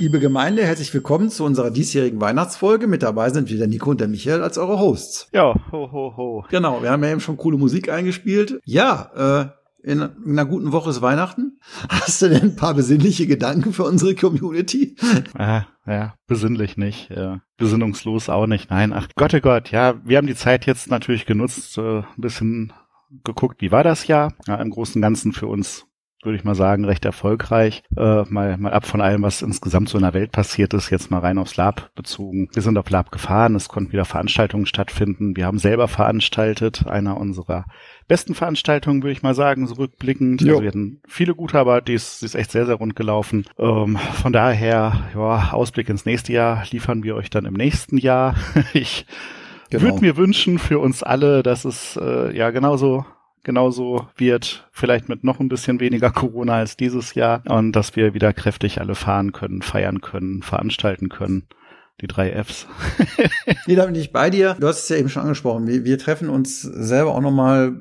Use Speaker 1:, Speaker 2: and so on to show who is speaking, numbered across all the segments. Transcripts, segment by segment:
Speaker 1: Liebe Gemeinde, herzlich willkommen zu unserer diesjährigen Weihnachtsfolge. Mit dabei sind wieder Nico und der Michael als eure Hosts.
Speaker 2: Ja, ho, ho, ho.
Speaker 1: Genau, wir haben ja eben schon coole Musik eingespielt. Ja, äh, in einer guten Woche ist Weihnachten. Hast du denn ein paar besinnliche Gedanken für unsere Community?
Speaker 2: Ah, ja, besinnlich nicht, ja. besinnungslos auch nicht. Nein, ach Gott, oh Gott, ja, wir haben die Zeit jetzt natürlich genutzt, äh, ein bisschen geguckt, wie war das Jahr? Ja, im Großen und Ganzen für uns würde ich mal sagen, recht erfolgreich. Äh, mal, mal ab von allem, was insgesamt so in der Welt passiert ist, jetzt mal rein aufs Lab bezogen. Wir sind auf Lab gefahren, es konnten wieder Veranstaltungen stattfinden. Wir haben selber veranstaltet, einer unserer besten Veranstaltungen, würde ich mal sagen, so rückblickend.
Speaker 1: Jo.
Speaker 2: Also wir hatten viele gute, aber die ist, die ist echt sehr, sehr rund gelaufen. Ähm, von daher, ja, Ausblick ins nächste Jahr liefern wir euch dann im nächsten Jahr. ich
Speaker 1: Genau.
Speaker 2: würde mir wünschen für uns alle, dass es äh, ja genauso genauso wird, vielleicht mit noch ein bisschen weniger Corona als dieses Jahr und dass wir wieder kräftig alle fahren können, feiern können, veranstalten können. Die drei Fs.
Speaker 1: Nee, da bin ich bei dir. Du hast es ja eben schon angesprochen. Wir, wir treffen uns selber auch nochmal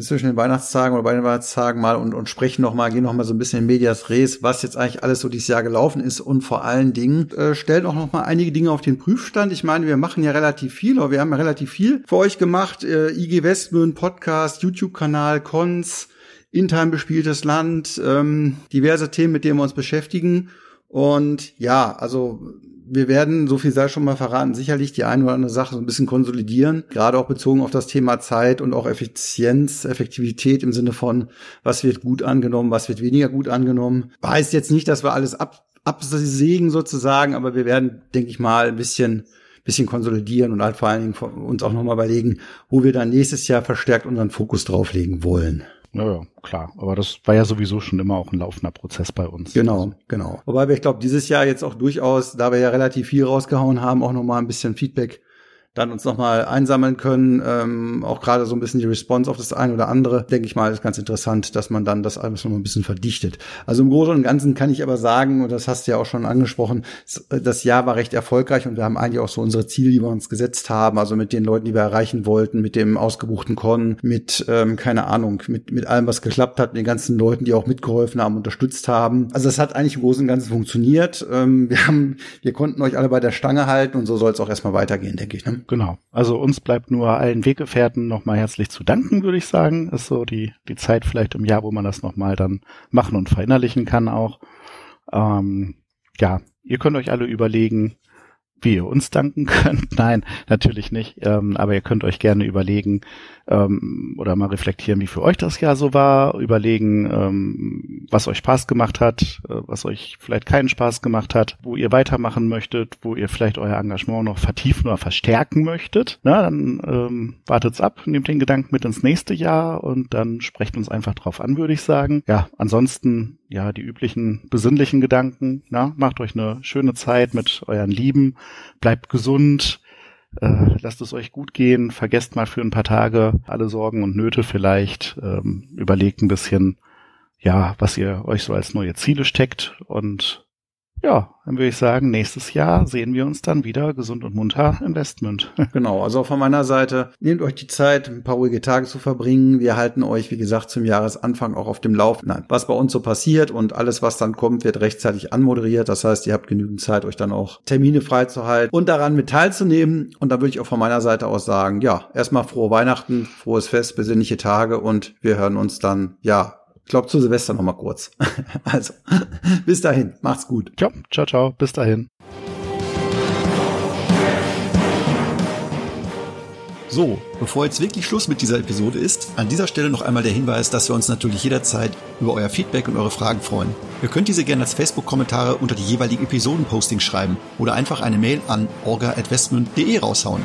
Speaker 1: zwischen den Weihnachtstagen oder bei den Weihnachtstagen mal und, und sprechen nochmal, gehen nochmal so ein bisschen in Medias Res, was jetzt eigentlich alles so dieses Jahr gelaufen ist und vor allen Dingen äh, stellen auch nochmal einige Dinge auf den Prüfstand. Ich meine, wir machen ja relativ viel, oder wir haben ja relativ viel für euch gemacht. Äh, IG Westmühlen Podcast, YouTube-Kanal, Cons, Intime bespieltes Land, ähm, diverse Themen, mit denen wir uns beschäftigen. Und ja, also wir werden, so viel sei schon mal verraten, sicherlich die eine oder andere Sache so ein bisschen konsolidieren, gerade auch bezogen auf das Thema Zeit und auch Effizienz, Effektivität im Sinne von, was wird gut angenommen, was wird weniger gut angenommen. Heißt jetzt nicht, dass wir alles ab, absägen sozusagen, aber wir werden, denke ich mal, ein bisschen bisschen konsolidieren und halt vor allen Dingen uns auch nochmal überlegen, wo wir dann nächstes Jahr verstärkt unseren Fokus drauflegen wollen.
Speaker 2: Naja, klar. Aber das war ja sowieso schon immer auch ein laufender Prozess bei uns.
Speaker 1: Genau, genau. Wobei wir, ich glaube, dieses Jahr jetzt auch durchaus, da wir ja relativ viel rausgehauen haben, auch nochmal ein bisschen Feedback dann uns nochmal einsammeln können. Ähm, auch gerade so ein bisschen die Response auf das eine oder andere, denke ich mal, ist ganz interessant, dass man dann das alles nochmal ein bisschen verdichtet. Also im Großen und Ganzen kann ich aber sagen, und das hast du ja auch schon angesprochen, s- das Jahr war recht erfolgreich und wir haben eigentlich auch so unsere Ziele, die wir uns gesetzt haben, also mit den Leuten, die wir erreichen wollten, mit dem ausgebuchten Con, mit, ähm, keine Ahnung, mit, mit allem, was geklappt hat, den ganzen Leuten, die auch mitgeholfen haben, unterstützt haben. Also das hat eigentlich im Großen und Ganzen funktioniert. Ähm, wir haben, wir konnten euch alle bei der Stange halten und so soll es auch erstmal weitergehen, denke ich. Ne?
Speaker 2: Genau. Also uns bleibt nur allen Weggefährten nochmal herzlich zu danken, würde ich sagen. Ist so die, die Zeit vielleicht im Jahr, wo man das nochmal dann machen und verinnerlichen kann auch. Ähm, ja, ihr könnt euch alle überlegen, wie ihr uns danken könnt. Nein, natürlich nicht. Ähm, aber ihr könnt euch gerne überlegen ähm, oder mal reflektieren, wie für euch das Jahr so war. Überlegen, ähm, was euch Spaß gemacht hat, äh, was euch vielleicht keinen Spaß gemacht hat, wo ihr weitermachen möchtet, wo ihr vielleicht euer Engagement noch vertiefen oder verstärken möchtet. Na, dann ähm, wartet's ab, nehmt den Gedanken mit ins nächste Jahr und dann sprecht uns einfach drauf an, würde ich sagen. Ja, ansonsten ja, die üblichen besinnlichen Gedanken. Na, macht euch eine schöne Zeit mit euren Lieben, bleibt gesund, äh, lasst es euch gut gehen, vergesst mal für ein paar Tage alle Sorgen und Nöte vielleicht, ähm, überlegt ein bisschen, ja, was ihr euch so als neue Ziele steckt und ja, dann würde ich sagen, nächstes Jahr sehen wir uns dann wieder gesund und munter im Westmund.
Speaker 1: Genau, also von meiner Seite, nehmt euch die Zeit, ein paar ruhige Tage zu verbringen. Wir halten euch, wie gesagt, zum Jahresanfang auch auf dem Laufenden, was bei uns so passiert und alles, was dann kommt, wird rechtzeitig anmoderiert. Das heißt, ihr habt genügend Zeit, euch dann auch Termine freizuhalten und daran mit teilzunehmen. Und da würde ich auch von meiner Seite aus sagen, ja, erstmal frohe Weihnachten, frohes Fest, besinnliche Tage und wir hören uns dann, ja, ich glaube zu Silvester noch mal kurz. also, bis dahin, macht's gut.
Speaker 2: Ja, ciao, ciao, bis dahin.
Speaker 3: So, bevor jetzt wirklich Schluss mit dieser Episode ist, an dieser Stelle noch einmal der Hinweis, dass wir uns natürlich jederzeit über euer Feedback und eure Fragen freuen. Ihr könnt diese gerne als Facebook-Kommentare unter die jeweiligen Episoden-Postings schreiben oder einfach eine Mail an orga.westmund.de raushauen.